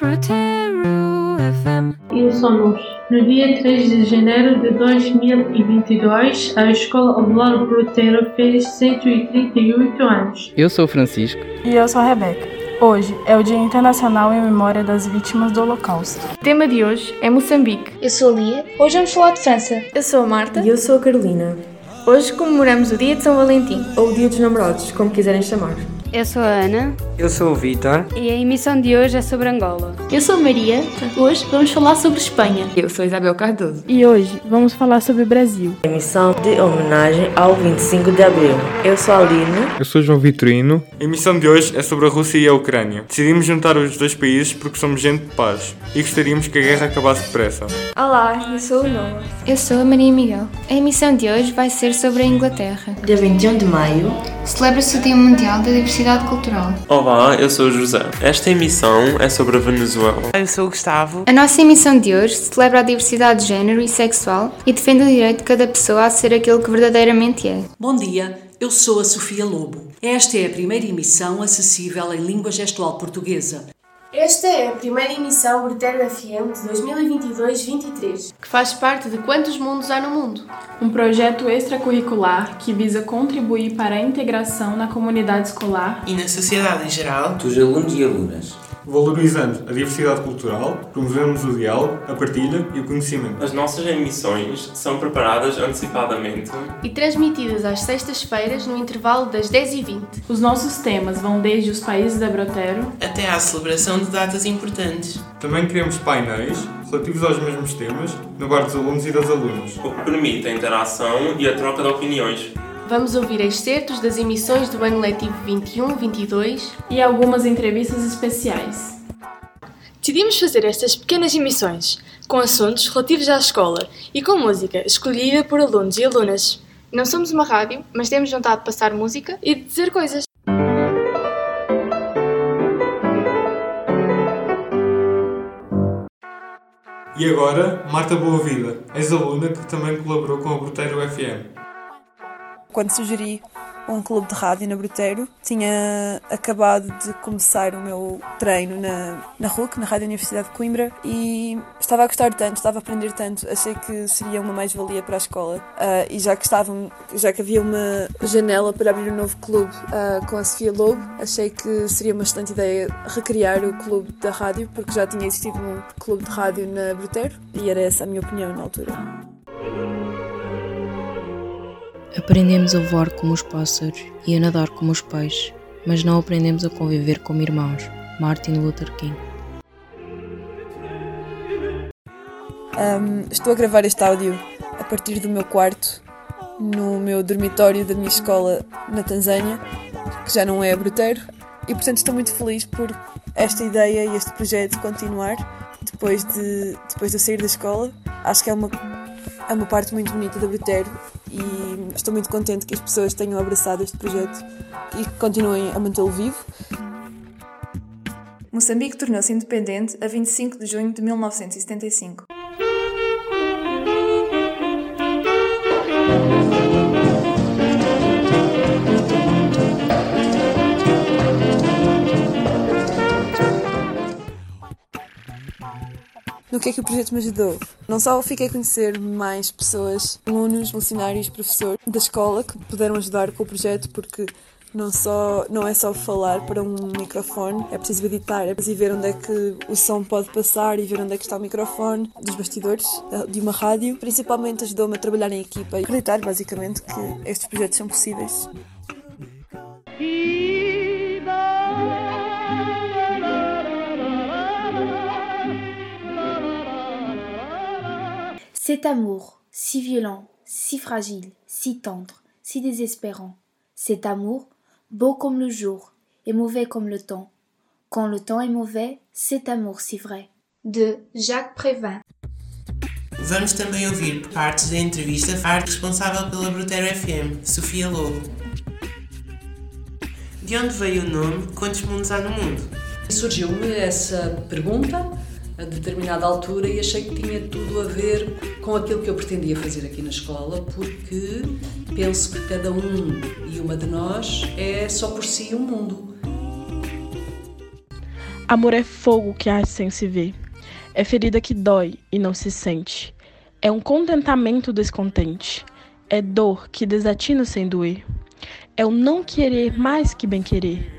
Brotero FM. E somos. No dia 3 de janeiro de 2022, a Escola Oblar Brotero fez 138 anos. Eu sou o Francisco. E eu sou a Rebeca. Hoje é o Dia Internacional em Memória das Vítimas do Holocausto. O tema de hoje é Moçambique. Eu sou a Lia. Hoje vamos falar de França. Eu sou a Marta. E eu sou a Carolina. Hoje comemoramos o Dia de São Valentim. Ou o Dia dos Namorados, como quiserem chamar. Eu sou a Ana. Eu sou o Vitor. E a emissão de hoje é sobre Angola. Eu sou a Maria. Hoje vamos falar sobre Espanha. Eu sou Isabel Cardoso. E hoje vamos falar sobre o Brasil. Emissão de homenagem ao 25 de Abril. Eu sou a Aline. Eu sou João Vitorino. A emissão de hoje é sobre a Rússia e a Ucrânia. Decidimos juntar os dois países porque somos gente de paz e gostaríamos que a guerra acabasse depressa. Olá, eu sou o Noah. Eu sou a Maria Miguel. A emissão de hoje vai ser sobre a Inglaterra. Dia 21 de maio celebra-se o Dia Mundial da Diversidade Cultural. Olá, eu sou o José. Esta emissão é sobre a Venezuela. Eu sou o Gustavo. A nossa emissão de hoje celebra a diversidade de género e sexual e defende o direito de cada pessoa a ser aquilo que verdadeiramente é. Bom dia, eu sou a Sofia Lobo. Esta é a primeira emissão acessível em língua gestual portuguesa. Esta é a primeira emissão Brutero FM de 2022-23, que faz parte de Quantos Mundos Há no Mundo? Um projeto extracurricular que visa contribuir para a integração na comunidade escolar e na sociedade em geral dos alunos e alunas. Valorizando a diversidade cultural, promovemos o diálogo, a partilha e o conhecimento. As nossas emissões são preparadas antecipadamente e transmitidas às sextas-feiras no intervalo das 10h20. Os nossos temas vão desde os países da Brotero até à celebração de datas importantes. Também criamos painéis relativos aos mesmos temas no bar dos alunos e das alunas, o que permite a interação e a troca de opiniões. Vamos ouvir excertos das emissões do ano letivo 21-22 e algumas entrevistas especiais. Decidimos fazer estas pequenas emissões com assuntos relativos à escola e com música escolhida por alunos e alunas. Não somos uma rádio, mas temos vontade de passar música e de dizer coisas. E agora, Marta Boavida, ex-aluna que também colaborou com a Bruteiro FM quando sugeri um clube de rádio na Bruteiro. Tinha acabado de começar o meu treino na, na RUC, na Rádio Universidade de Coimbra, e estava a gostar tanto, estava a aprender tanto, achei que seria uma mais-valia para a escola. Uh, e já que, estavam, já que havia uma janela para abrir um novo clube uh, com a Sofia Lobo, achei que seria uma excelente ideia recriar o clube da rádio, porque já tinha existido um clube de rádio na Bruteiro, e era essa a minha opinião na altura. Aprendemos a voar como os pássaros e a nadar como os peixes, mas não aprendemos a conviver como irmãos. Martin Luther King. Um, estou a gravar este áudio a partir do meu quarto, no meu dormitório da minha escola na Tanzânia, que já não é bruteiro, e portanto estou muito feliz por esta ideia e este projeto continuar depois de, depois de eu sair da escola. Acho que é uma, é uma parte muito bonita da Bruteiro e estou muito contente que as pessoas tenham abraçado este projeto e que continuem a mantê-lo vivo. Moçambique tornou-se independente a 25 de junho de 1975. No que é que o projeto me ajudou. Não só fiquei a conhecer mais pessoas, alunos, funcionários, professores da escola que puderam ajudar com o projeto, porque não, só, não é só falar para um microfone, é preciso editar, é preciso ver onde é que o som pode passar e ver onde é que está o microfone dos bastidores de uma rádio. Principalmente ajudou-me a trabalhar em equipa e acreditar, basicamente, que estes projetos são possíveis. Cet amour, si violent, si fragile, si tendre, si désespérant, cet amour, beau comme le jour et mauvais comme le temps. Quand le temps est mauvais, cet amour si vrai. De Jacques Prévin. Vamos também ouvir partes da entrevista à responsável pela Brutero FM, Sofia Lobo. De onde veio o nome Quantos Mundos Há no Mundo? Surgiu-me essa pergunta a determinada altura e achei que tinha tudo a ver com aquilo que eu pretendia fazer aqui na escola, porque penso que cada um e uma de nós é só por si um mundo. Amor é fogo que arde sem se ver. É ferida que dói e não se sente. É um contentamento descontente. É dor que desatina sem doer. É o não querer mais que bem querer.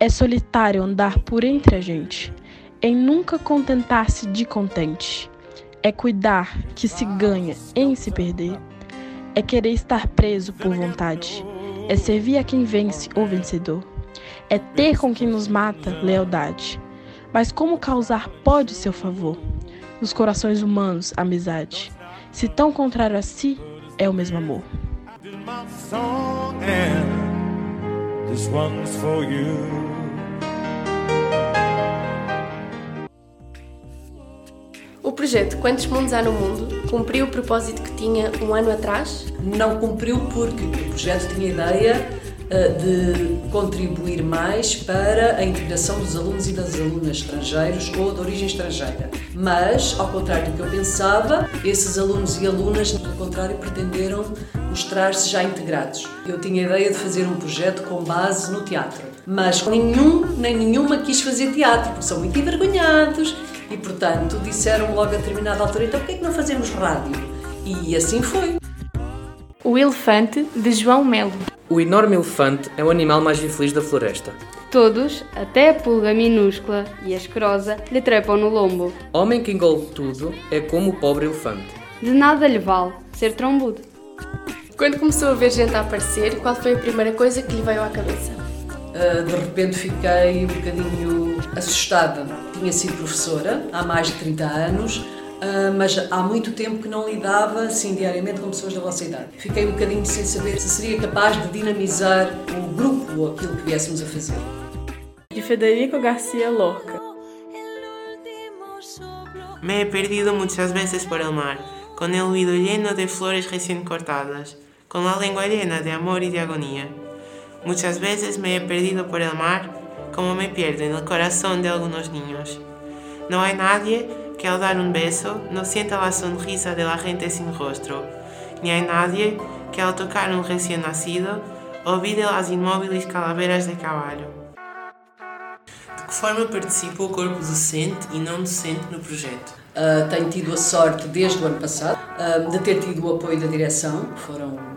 É solitário andar por entre a gente. Em nunca contentar-se de contente. É cuidar que se ganha em se perder. É querer estar preso por vontade. É servir a quem vence ou vencedor. É ter com quem nos mata lealdade. Mas como causar pode seu favor? Nos corações humanos, amizade. Se tão contrário a si, é o mesmo amor. O projeto Quantos Mundos Há no Mundo cumpriu o propósito que tinha um ano atrás? Não cumpriu porque o projeto tinha a ideia uh, de contribuir mais para a integração dos alunos e das alunas estrangeiros ou de origem estrangeira. Mas, ao contrário do que eu pensava, esses alunos e alunas, pelo contrário, pretenderam mostrar-se já integrados. Eu tinha a ideia de fazer um projeto com base no teatro, mas nenhum nem nenhuma quis fazer teatro, porque são muito envergonhados e, portanto, disseram logo a determinada altura: então, porquê é que não fazemos rádio? E assim foi. O Elefante, de João Melo. O enorme elefante é o animal mais infeliz da floresta. Todos, até a pulga minúscula e a asquerosa, lhe trepam no lombo. Homem que engole tudo é como o pobre elefante. De nada lhe vale ser trombudo. Quando começou a ver gente a aparecer, qual foi a primeira coisa que lhe veio à cabeça? Uh, de repente fiquei um bocadinho assustada. Tinha sido professora há mais de 30 anos, Uh, mas há muito tempo que não lidava assim diariamente com pessoas da vossa idade. Fiquei um bocadinho sem saber se seria capaz de dinamizar o grupo ou aquilo que viéssemos a fazer. De Federico Garcia Lorca. Me he perdido muchas veces por el mar, con el oído lleno de flores recién cortadas, con la lengua llena de amor y de agonía. Muchas veces me he perdido por el mar, como me pierdo en el corazón de algunos niños. No hay nadie que al dar un beso no sienta la sonrisa de la gente sin rostro, ni hay nadie que al tocar un recién nacido olvide las inmóviles calaveras de caballo. De que forma participa o corpo docente e não docente no projeto? Uh, tenho tido a sorte, desde o ano passado, uh, de ter tido o apoio da direção, foram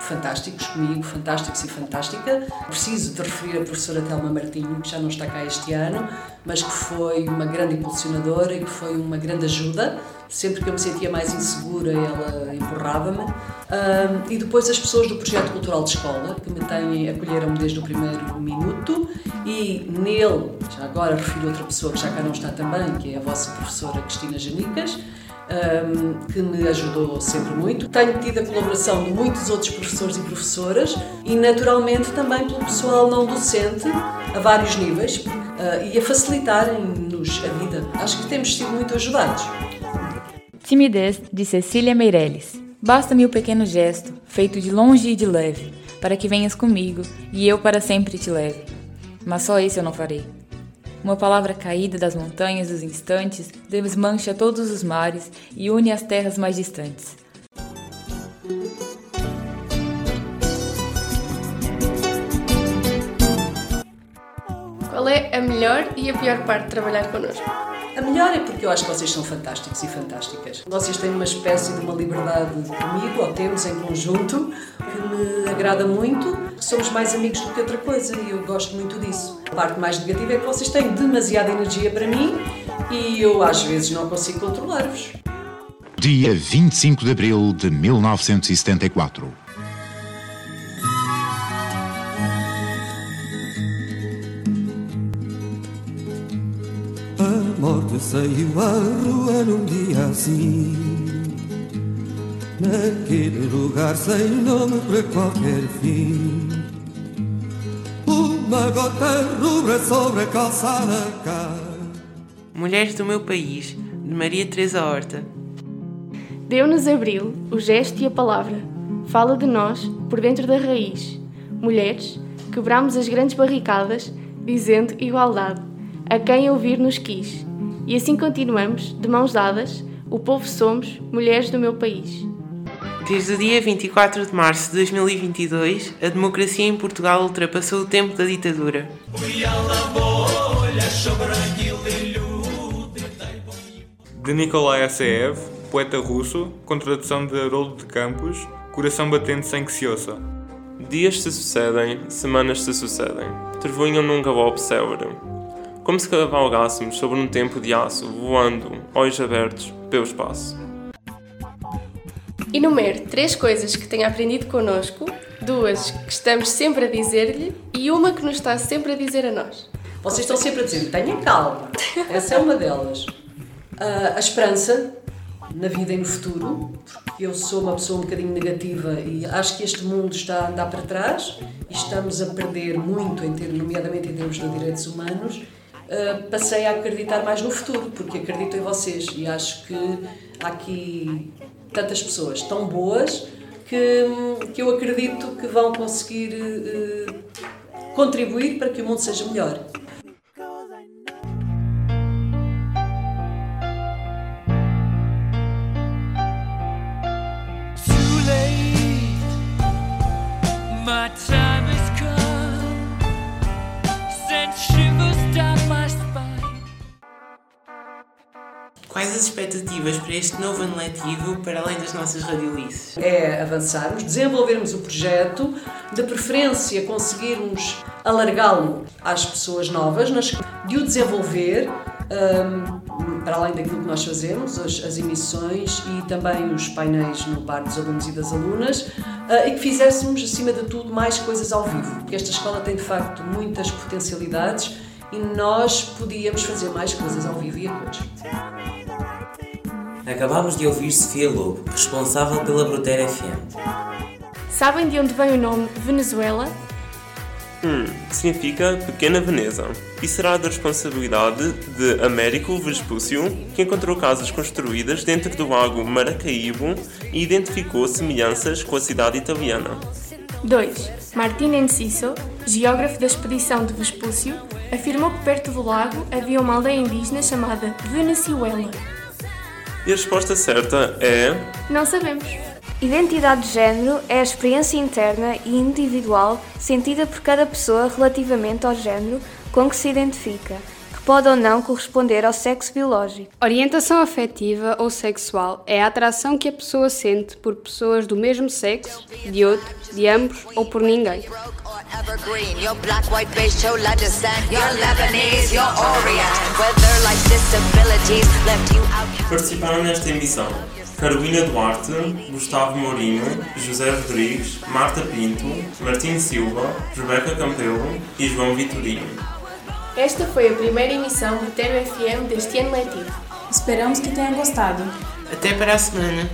fantásticos comigo, fantásticos e fantástica. Preciso de referir a professora Telma Martinho, que já não está cá este ano, mas que foi uma grande impulsionadora e que foi uma grande ajuda. Sempre que eu me sentia mais insegura, ela empurrava-me. Um, e depois as pessoas do Projeto Cultural de Escola, que me têm, acolheram-me desde o primeiro minuto, e nele, já agora refiro outra pessoa que já cá não está também, que é a vossa professora Cristina Janicas, um, que me ajudou sempre muito. Tenho tido a colaboração de muitos outros professores e professoras e, naturalmente, também pelo pessoal não docente a vários níveis uh, e a facilitarem-nos a vida. Acho que temos sido muito ajudados. Timidez de Cecília Meirelles. Basta-me o pequeno gesto, feito de longe e de leve, para que venhas comigo e eu para sempre te leve. Mas só isso eu não farei. Uma palavra caída das montanhas dos instantes desmancha todos os mares e une as terras mais distantes. Qual é a melhor e a pior parte de trabalhar connosco? A melhor é porque eu acho que vocês são fantásticos e fantásticas. Vocês têm uma espécie de uma liberdade comigo, ou temos em conjunto, que me agrada muito. Somos mais amigos do que outra coisa e eu gosto muito disso. A parte mais negativa é que vocês têm demasiada energia para mim e eu às vezes não consigo controlar-vos. Dia 25 de abril de 1974. A morte saiu à rua num dia assim Naquele lugar sem nome para qualquer fim. Uma gota rubra sobre a calçada cai Mulheres do meu país, de Maria Teresa Horta. Deu-nos abril o gesto e a palavra. Fala de nós por dentro da raiz. Mulheres, quebramos as grandes barricadas Dizendo igualdade. A quem ouvir nos quis. E assim continuamos, de mãos dadas, o povo somos, mulheres do meu país. Desde o dia 24 de março de 2022, a democracia em Portugal ultrapassou o tempo da ditadura. De Nikolai Asseev, poeta russo, com tradução de Haroldo de Campos, Coração Batente Sem Que Se Ouça. Dias se sucedem, semanas se sucedem, trevoinham num galope célere. Como se cavalgássemos sobre um tempo de aço, voando, olhos abertos, pelo espaço. Enumere três coisas que tenha aprendido connosco, duas que estamos sempre a dizer-lhe e uma que nos está sempre a dizer a nós. Vocês estão sempre a dizer, tenha calma. Essa é uma delas. Uh, a esperança na vida e no futuro, porque eu sou uma pessoa um bocadinho negativa e acho que este mundo está a andar para trás e estamos a perder muito, em ter, nomeadamente em termos de direitos humanos. Uh, passei a acreditar mais no futuro, porque acredito em vocês e acho que há aqui tantas pessoas tão boas que, que eu acredito que vão conseguir uh, contribuir para que o mundo seja melhor. Quais as expectativas para este novo ano letivo, para além das nossas radiolices? É avançarmos, desenvolvermos o projeto, de preferência conseguirmos alargá-lo às pessoas novas, de o desenvolver, um, para além daquilo que nós fazemos, as, as, emissões e também os painéis no bar dos alunos e das alunas, uh, e que fizéssemos, acima de tudo, mais coisas ao vivo, porque esta escola tem de facto muitas potencialidades e nós podíamos fazer mais coisas ao vivo e a cores. Acabámos de ouvir Sofia Lobo, responsável pela Brutera FM. Sabem de onde vem o nome Venezuela? Hum, significa Pequena Veneza e será da responsabilidade de Américo Vespúcio, que encontrou casas construídas dentro do lago Maracaibo e identificou semelhanças com a cidade italiana. 2. Martin Enciso, geógrafo da expedição de Vespúcio, afirmou que perto do lago havia uma aldeia indígena chamada Venezuela. E a resposta certa é. Não sabemos. Identidade de género é a experiência interna e individual sentida por cada pessoa relativamente ao género com que se identifica, pode ou não corresponder ao sexo biológico. Orientação afetiva ou sexual é a atração que a pessoa sente por pessoas do mesmo sexo, de outro, de ambos ou por ninguém. Participaram nesta emissão Carolina Duarte, Gustavo Mourinho, José Rodrigues, Marta Pinto, Martim Silva, Rebeca Campelo e João Vitorino. Esta foi a primeira emissão do Tero FM deste ano letivo. Esperamos que tenha gostado. Até para a semana.